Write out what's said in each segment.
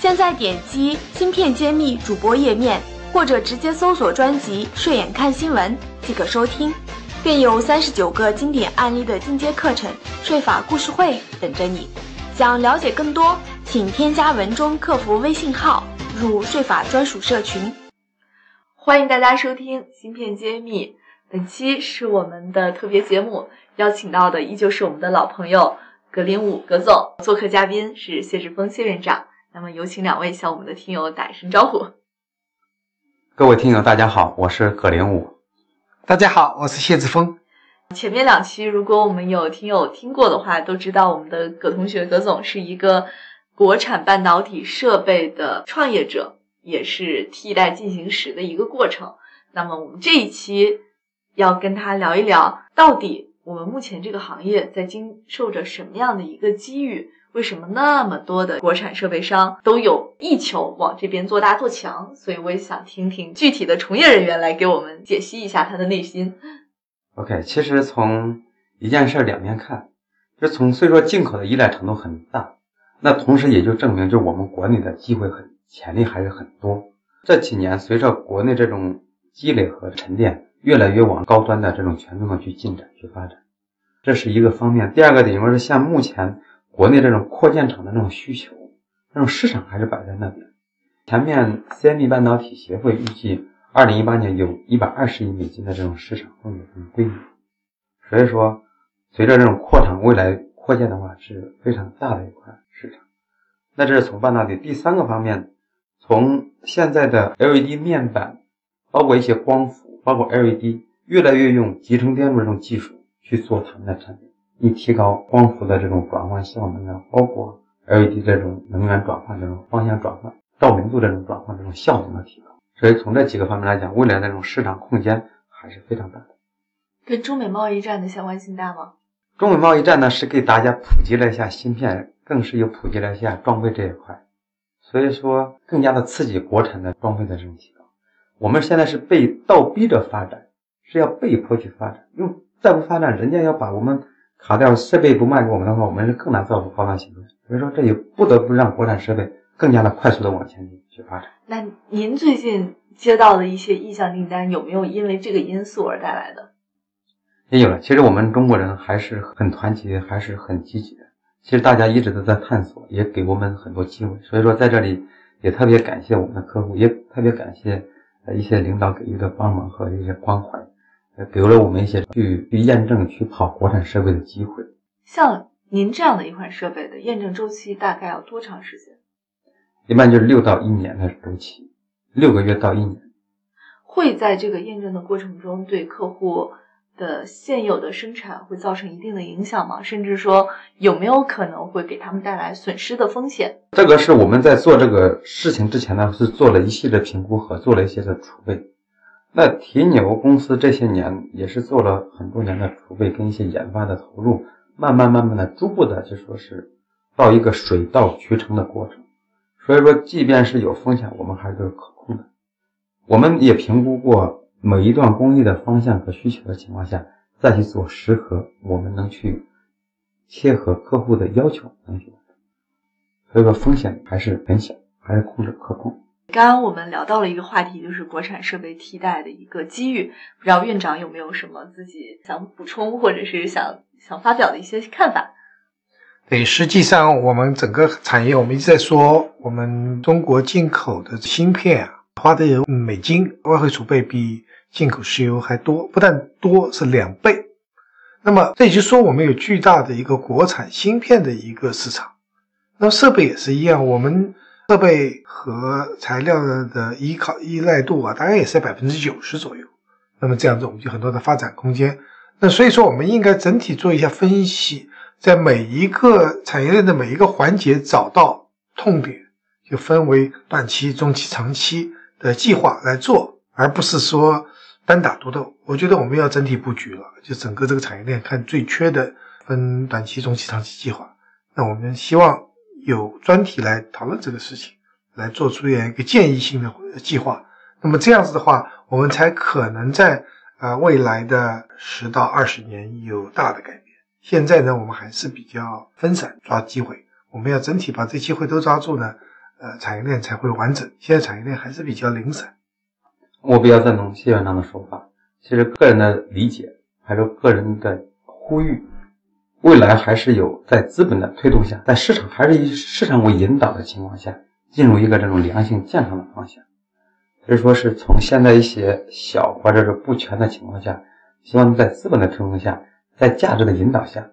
现在点击“芯片揭秘”主播页面，或者直接搜索专辑“睡眼看新闻”即可收听，更有三十九个经典案例的进阶课程——税法故事会等着你。想了解更多，请添加文中客服微信号入税法专属社群。欢迎大家收听《芯片揭秘》，本期是我们的特别节目，邀请到的依旧是我们的老朋友葛林武葛总，做客嘉宾是谢志峰谢院长。那么有请两位向我们的听友打一声招呼。各位听友，大家好，我是葛连武。大家好，我是谢志峰。前面两期如果我们有听友听过的话，都知道我们的葛同学葛总是一个国产半导体设备的创业者，也是替代进行时的一个过程。那么我们这一期要跟他聊一聊，到底我们目前这个行业在经受着什么样的一个机遇？为什么那么多的国产设备商都有意求往这边做大做强？所以我也想听听具体的从业人员来给我们解析一下他的内心。OK，其实从一件事两面看，就从虽说进口的依赖程度很大，那同时也就证明就我们国内的机会很潜力还是很多。这几年随着国内这种积累和沉淀，越来越往高端的这种权重上去进展去发展，这是一个方面。第二个点就是像目前。国内这种扩建厂的那种需求，那种市场还是摆在那边。前面 CMI 半导体协会预计，二零一八年有一百二十亿美金的这种市场份额跟规模。所以说，随着这种扩厂未来扩建的话，是非常大的一块市场。那这是从半导体第三个方面，从现在的 LED 面板，包括一些光伏，包括 LED，越来越用集成电路这种技术去做他们的产品。以提高光伏的这种转换效能啊，包括 LED 这种能源转换、这种方向转换、照明度这种转换、这种效能的提高。所以从这几个方面来讲，未来这种市场空间还是非常大的。跟中美贸易战的相关性大吗？中美贸易战呢，是给大家普及了一下芯片，更是又普及了一下装备这一块，所以说更加的刺激国产的装备的这种提高。我们现在是被倒逼着发展，是要被迫去发展，因为再不发展，人家要把我们。卡掉设备不卖给我们的话，我们是更难造出高端企业。所以说，这也不得不让国产设备更加的快速的往前去发展。那您最近接到的一些意向订单，有没有因为这个因素而带来的？也有了。其实我们中国人还是很团结，还是很积极的。其实大家一直都在探索，也给我们很多机会。所以说，在这里也特别感谢我们的客户，也特别感谢呃一些领导给予的帮忙和一些关怀。给了我们一些去去验证、去跑国产设备的机会。像您这样的一款设备的验证周期大概要多长时间？一般就是六到一年的周期，六个月到一年。会在这个验证的过程中对客户的现有的生产会造成一定的影响吗？甚至说有没有可能会给他们带来损失的风险？这个是我们在做这个事情之前呢，是做了一系列评估和做了一些的储备。那提牛公司这些年也是做了很多年的储备跟一些研发的投入，慢慢慢慢的逐步的就说是到一个水到渠成的过程。所以说，即便是有风险，我们还是可控的。我们也评估过每一段工艺的方向和需求的情况下，再去做适合我们能去切合客户的要求能去。所以说风险还是很小，还是控制可控。刚刚我们聊到了一个话题，就是国产设备替代的一个机遇。不知道院长有没有什么自己想补充，或者是想想发表的一些看法？对，实际上我们整个产业，我们一直在说，我们中国进口的芯片啊，花的美金外汇储备比进口石油还多，不但多，是两倍。那么这也就说，我们有巨大的一个国产芯片的一个市场。那么设备也是一样，我们。设备和材料的依靠依赖度啊，大概也是在百分之九十左右。那么这样子，我们就很多的发展空间。那所以说，我们应该整体做一下分析，在每一个产业链的每一个环节找到痛点，就分为短期、中期、长期的计划来做，而不是说单打独斗。我觉得我们要整体布局了，就整个这个产业链看最缺的分短期、中期、长期计划。那我们希望有专题来讨论这个事情，来做出一个建议性的计划。那么这样子的话，我们才可能在呃未来的十到二十年有大的改变。现在呢，我们还是比较分散抓机会，我们要整体把这机会都抓住呢，呃，产业链才会完整。现在产业链还是比较零散。我比较赞同谢院长的说法。其实个人的理解，还有个人的呼吁，未来还是有在资本的推动下，在市场还是以市场为引导的情况下，进入一个这种良性健康的方向。所以说是从现在一些小或者是不全的情况下，希望在资本的推动下，在价值的引导下，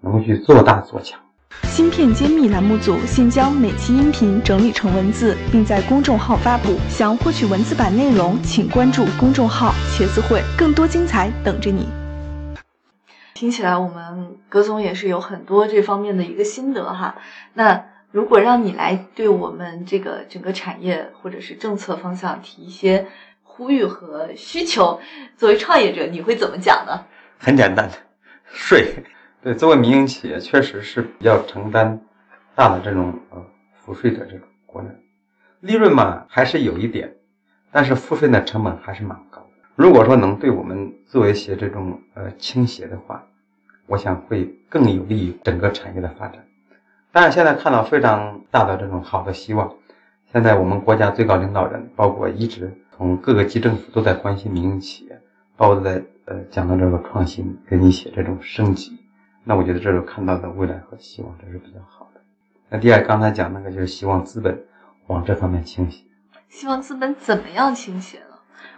能够去做大做强。芯片揭秘栏目组现将每期音频整理成文字，并在公众号发布。想获取文字版内容，请关注公众号“茄子会”，更多精彩等着你。听起来我们葛总也是有很多这方面的一个心得哈。那。如果让你来对我们这个整个产业或者是政策方向提一些呼吁和需求，作为创业者，你会怎么讲呢？很简单，税。对，作为民营企业，确实是要承担大的这种呃赋税的这种国人，利润嘛还是有一点，但是赋税的成本还是蛮高的。如果说能对我们做一些这种呃倾斜的话，我想会更有利于整个产业的发展。但是现在看到非常大的这种好的希望，现在我们国家最高领导人，包括一直从各个级政府都在关心民营企业，包括在呃讲到这个创新跟一些这种升级，那我觉得这是看到的未来和希望，这是比较好的。那第二，刚才讲那个就是希望资本往这方面倾斜，希望资本怎么样倾斜呢？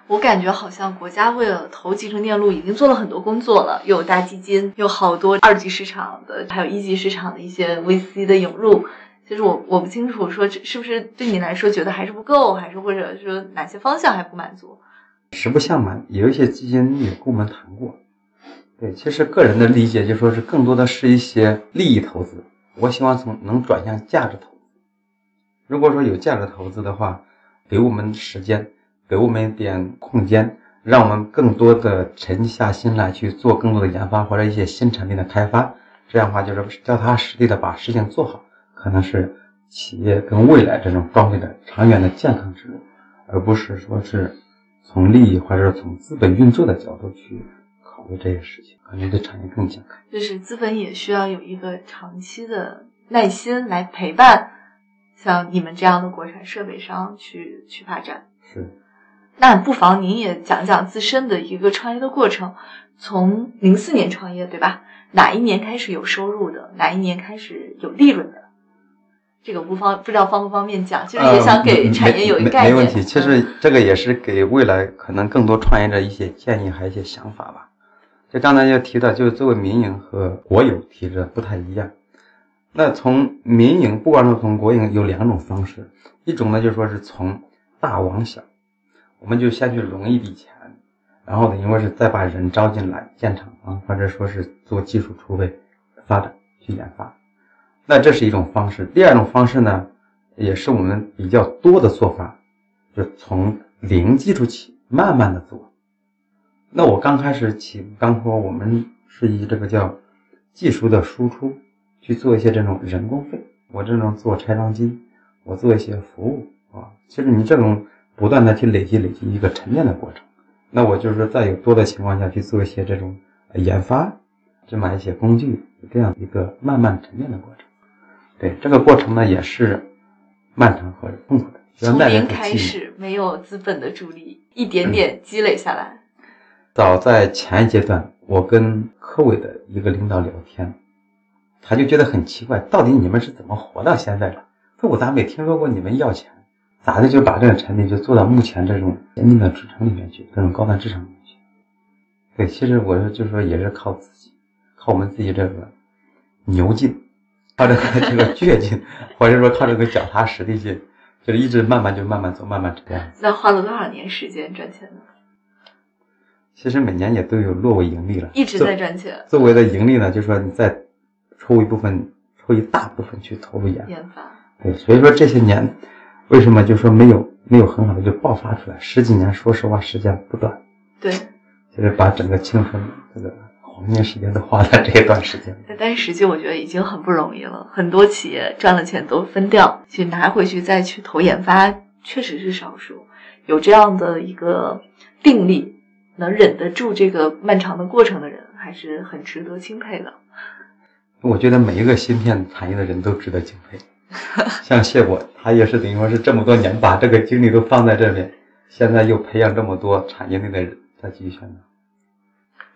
我感觉好像国家为了投集成电路已经做了很多工作了，有大基金，有好多二级市场的，还有一级市场的一些 VC 的涌入。其实我我不清楚说这是不是对你来说觉得还是不够，还是或者说哪些方向还不满足？实不相瞒，有一些基金也跟我们谈过。对，其实个人的理解就说是更多的是一些利益投资。我希望从能转向价值投资。如果说有价值投资的话，给我们时间。给我们一点空间，让我们更多的沉下心来去做更多的研发或者一些新产品的开发。这样的话，就是脚踏实地的把事情做好，可能是企业跟未来这种高位的长远的健康之路，而不是说是从利益或者是从资本运作的角度去考虑这些事情，可能对产业更健康。就是资本也需要有一个长期的耐心来陪伴，像你们这样的国产设备商去去发展。是。那不妨您也讲讲自身的一个创业的过程，从零四年创业对吧？哪一年开始有收入的？哪一年开始有利润的？这个不方不知道方不方便讲，就是也想给产业有一个概念。没问题，其实这个也是给未来可能更多创业者一些建议，还有一些想法吧。就刚才要提到，就是作为民营和国有体制不太一样。那从民营，不管是从国营，有两种方式，一种呢就说是从大往小。我们就先去融一笔钱，然后呢，因为是再把人招进来建厂房，或者说是做技术储备、发展去研发，那这是一种方式。第二种方式呢，也是我们比较多的做法，就从零基础起，慢慢的做。那我刚开始起，刚说我们是以这个叫技术的输出去做一些这种人工费，我这种做拆装机，我做一些服务啊，其实你这种。不断的去累积累积一个沉淀的过程，那我就是在有多的情况下去做一些这种研发，去买一些工具，这样一个慢慢沉淀的过程。对这个过程呢，也是漫长和痛苦的。从零开始，没有资本的助力，一点点积累下来。早在前一阶段，我跟科委的一个领导聊天，他就觉得很奇怪，到底你们是怎么活到现在的？说我咋没听说过你们要钱？咋的就把这个产品就做到目前这种先进的制程里面去，这种高端制程里面去？对，其实我是就是说也是靠自己，靠我们自己这个牛劲，靠这个这个倔劲，或者说靠这个脚踏实地劲，就是一直慢慢就慢慢走，慢慢这样。那花了多少年时间赚钱呢？其实每年也都有落为盈利了，一直在赚钱。作为的盈利呢，就是说你再抽一部分，抽一大部分去投入研研发。对，所以说这些年为什么就说没有没有很好的就爆发出来？十几年，说实话时间不短，对，就是把整个青春这个黄金时间都花在这一段时间。但是实际我觉得已经很不容易了，很多企业赚了钱都分掉，去拿回去再去投研发，确实是少数。有这样的一个定力，能忍得住这个漫长的过程的人，还是很值得钦佩的。我觉得每一个芯片产业的人都值得敬佩。像谢果，他也是等于说是这么多年把这个精力都放在这边，现在又培养这么多产业内的人在继续宣传，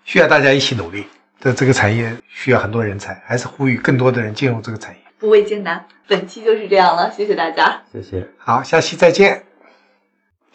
需要大家一起努力。这这个产业需要很多人才，还是呼吁更多的人进入这个产业。不畏艰难，本期就是这样了，谢谢大家。谢谢。好，下期再见。